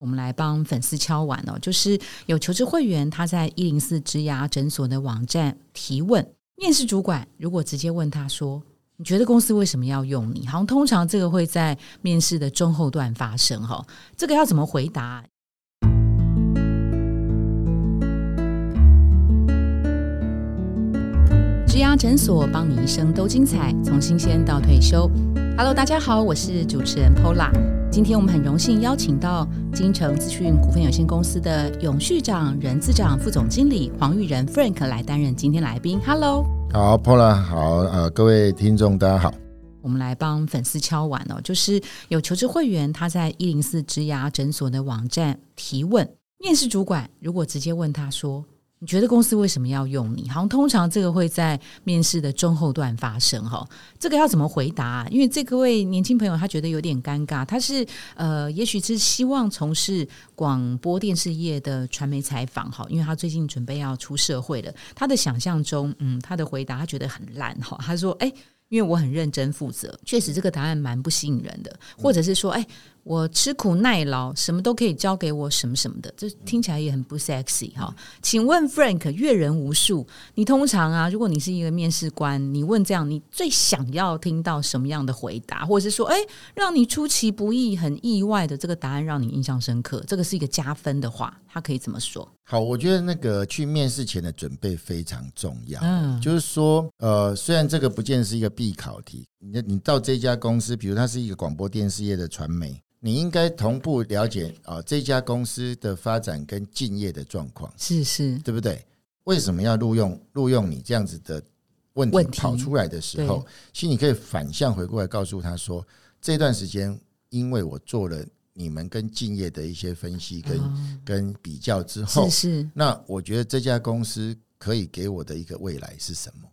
我们来帮粉丝敲碗哦，就是有求职会员他在一零四之牙诊所的网站提问，面试主管如果直接问他说：“你觉得公司为什么要用你？”好像通常这个会在面试的中后段发生哈，这个要怎么回答？植牙诊所帮你一生都精彩，从新鲜到退休。Hello，大家好，我是主持人 Pola。今天我们很荣幸邀请到金城资讯股份有限公司的永续长、人资长、副总经理黄玉仁 Frank 来担任今天来宾。Hello，好 Paula，好，呃，各位听众大家好。我们来帮粉丝敲碗哦，就是有求职会员他在一零四植牙诊所的网站提问，面试主管如果直接问他说。你觉得公司为什么要用你？好像通常这个会在面试的中后段发生哈，这个要怎么回答？因为这个位年轻朋友他觉得有点尴尬，他是呃，也许是希望从事广播电视业的传媒采访哈，因为他最近准备要出社会了，他的想象中，嗯，他的回答他觉得很烂哈，他说，哎，因为我很认真负责，确实这个答案蛮不吸引人的，或者是说，哎。我吃苦耐劳，什么都可以交给我，什么什么的，这听起来也很不 sexy 哈。请问 Frank，阅人无数，你通常啊，如果你是一个面试官，你问这样，你最想要听到什么样的回答，或者是说，哎，让你出其不意、很意外的这个答案让你印象深刻，这个是一个加分的话，他可以怎么说？好，我觉得那个去面试前的准备非常重要。嗯，就是说，呃，虽然这个不见是一个必考题，你你到这家公司，比如它是一个广播电视业的传媒。你应该同步了解啊，这家公司的发展跟敬业的状况，是是，对不对？为什么要录用录用你这样子的问题跑出来的时候，其实你可以反向回过来告诉他说，这段时间因为我做了你们跟敬业的一些分析跟跟比较之后，是是，那我觉得这家公司可以给我的一个未来是什么？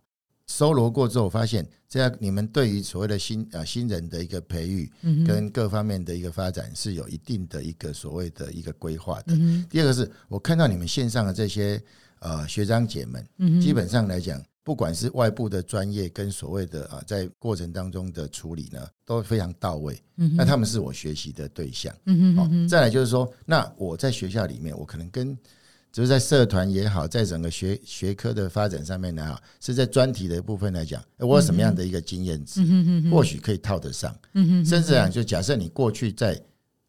搜罗过之后，发现这样你们对于所谓的新啊新人的一个培育，跟各方面的一个发展是有一定的一个所谓的一个规划的。第二个是我看到你们线上的这些呃学长姐们，基本上来讲，不管是外部的专业跟所谓的啊在过程当中的处理呢，都非常到位。那他们是我学习的对象。好，再来就是说，那我在学校里面，我可能跟就是在社团也好，在整个学学科的发展上面呢，哈，是在专题的部分来讲，我有什么样的一个经验值，或许可以套得上。甚至讲，就假设你过去在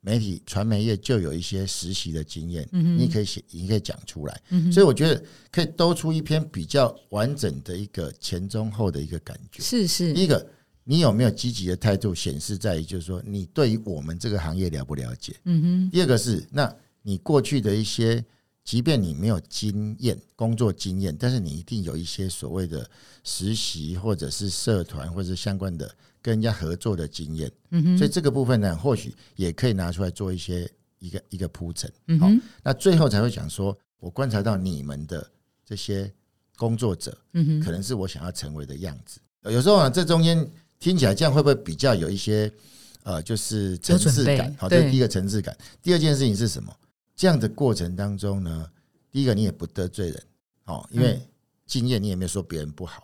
媒体传媒业就有一些实习的经验，你可以写，你可以讲出来。所以我觉得可以兜出一篇比较完整的一个前中后的一个感觉。是是，第一个，你有没有积极的态度，显示在于就是说，你对于我们这个行业了不了解？嗯哼。第二个是，那你过去的一些。即便你没有经验、工作经验，但是你一定有一些所谓的实习，或者是社团，或者是相关的跟人家合作的经验。嗯哼，所以这个部分呢，或许也可以拿出来做一些一个一个铺陈。嗯哼，那最后才会讲说，我观察到你们的这些工作者，嗯哼，可能是我想要成为的样子。有时候啊，这中间听起来这样会不会比较有一些呃，就是层次感？好，这第一个层次感。第二件事情是什么？这样的过程当中呢，第一个你也不得罪人哦，因为经验你也没有说别人不好，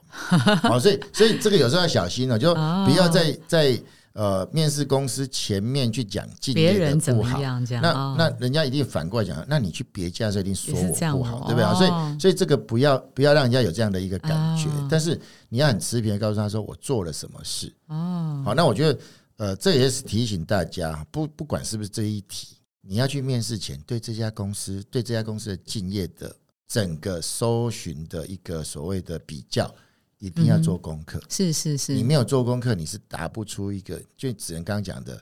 好，所以所以这个有时候要小心了，就不要在在呃面试公司前面去讲经验的不好，那那人家一定反过来讲，那你去别家就一定说我不好，对不对？所以所以这个不要不要让人家有这样的一个感觉，但是你要很持平的告诉他说我做了什么事。哦，好，那我觉得呃这也是提醒大家，不不管是不是这一题。你要去面试前，对这家公司、对这家公司的敬业的整个搜寻的一个所谓的比较，一定要做功课。是是是，你没有做功课，你是答不出一个，就只能刚刚讲的，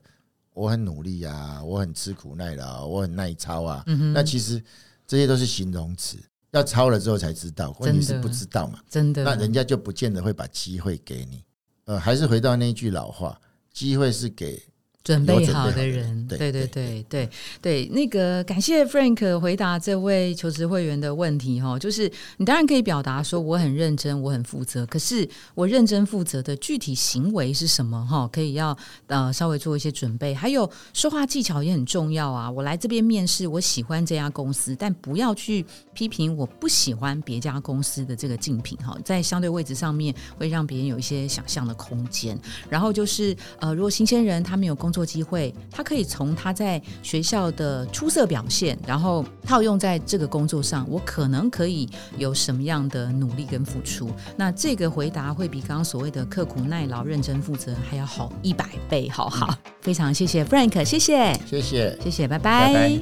我很努力啊，我很吃苦耐劳，我很耐操啊。那其实这些都是形容词，要抄了之后才知道，问题是不知道嘛？真的，那人家就不见得会把机会给你。呃，还是回到那句老话，机会是给。准备好的人，对对对对对，那个感谢 Frank 回答这位求职会员的问题哈，就是你当然可以表达说我很认真，我很负责，可是我认真负责的具体行为是什么哈？可以要呃稍微做一些准备，还有说话技巧也很重要啊。我来这边面试，我喜欢这家公司，但不要去批评我不喜欢别家公司的这个竞品哈，在相对位置上面会让别人有一些想象的空间。然后就是呃，如果新鲜人他没有工工作机会，他可以从他在学校的出色表现，然后套用在这个工作上，我可能可以有什么样的努力跟付出？那这个回答会比刚刚所谓的刻苦耐劳、认真负责还要好一百倍，好好，非常谢谢 Frank，谢谢，谢谢，谢谢，拜拜。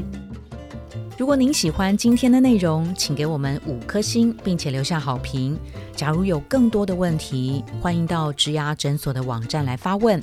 如果您喜欢今天的内容，请给我们五颗星，并且留下好评。假如有更多的问题，欢迎到植牙诊所的网站来发问。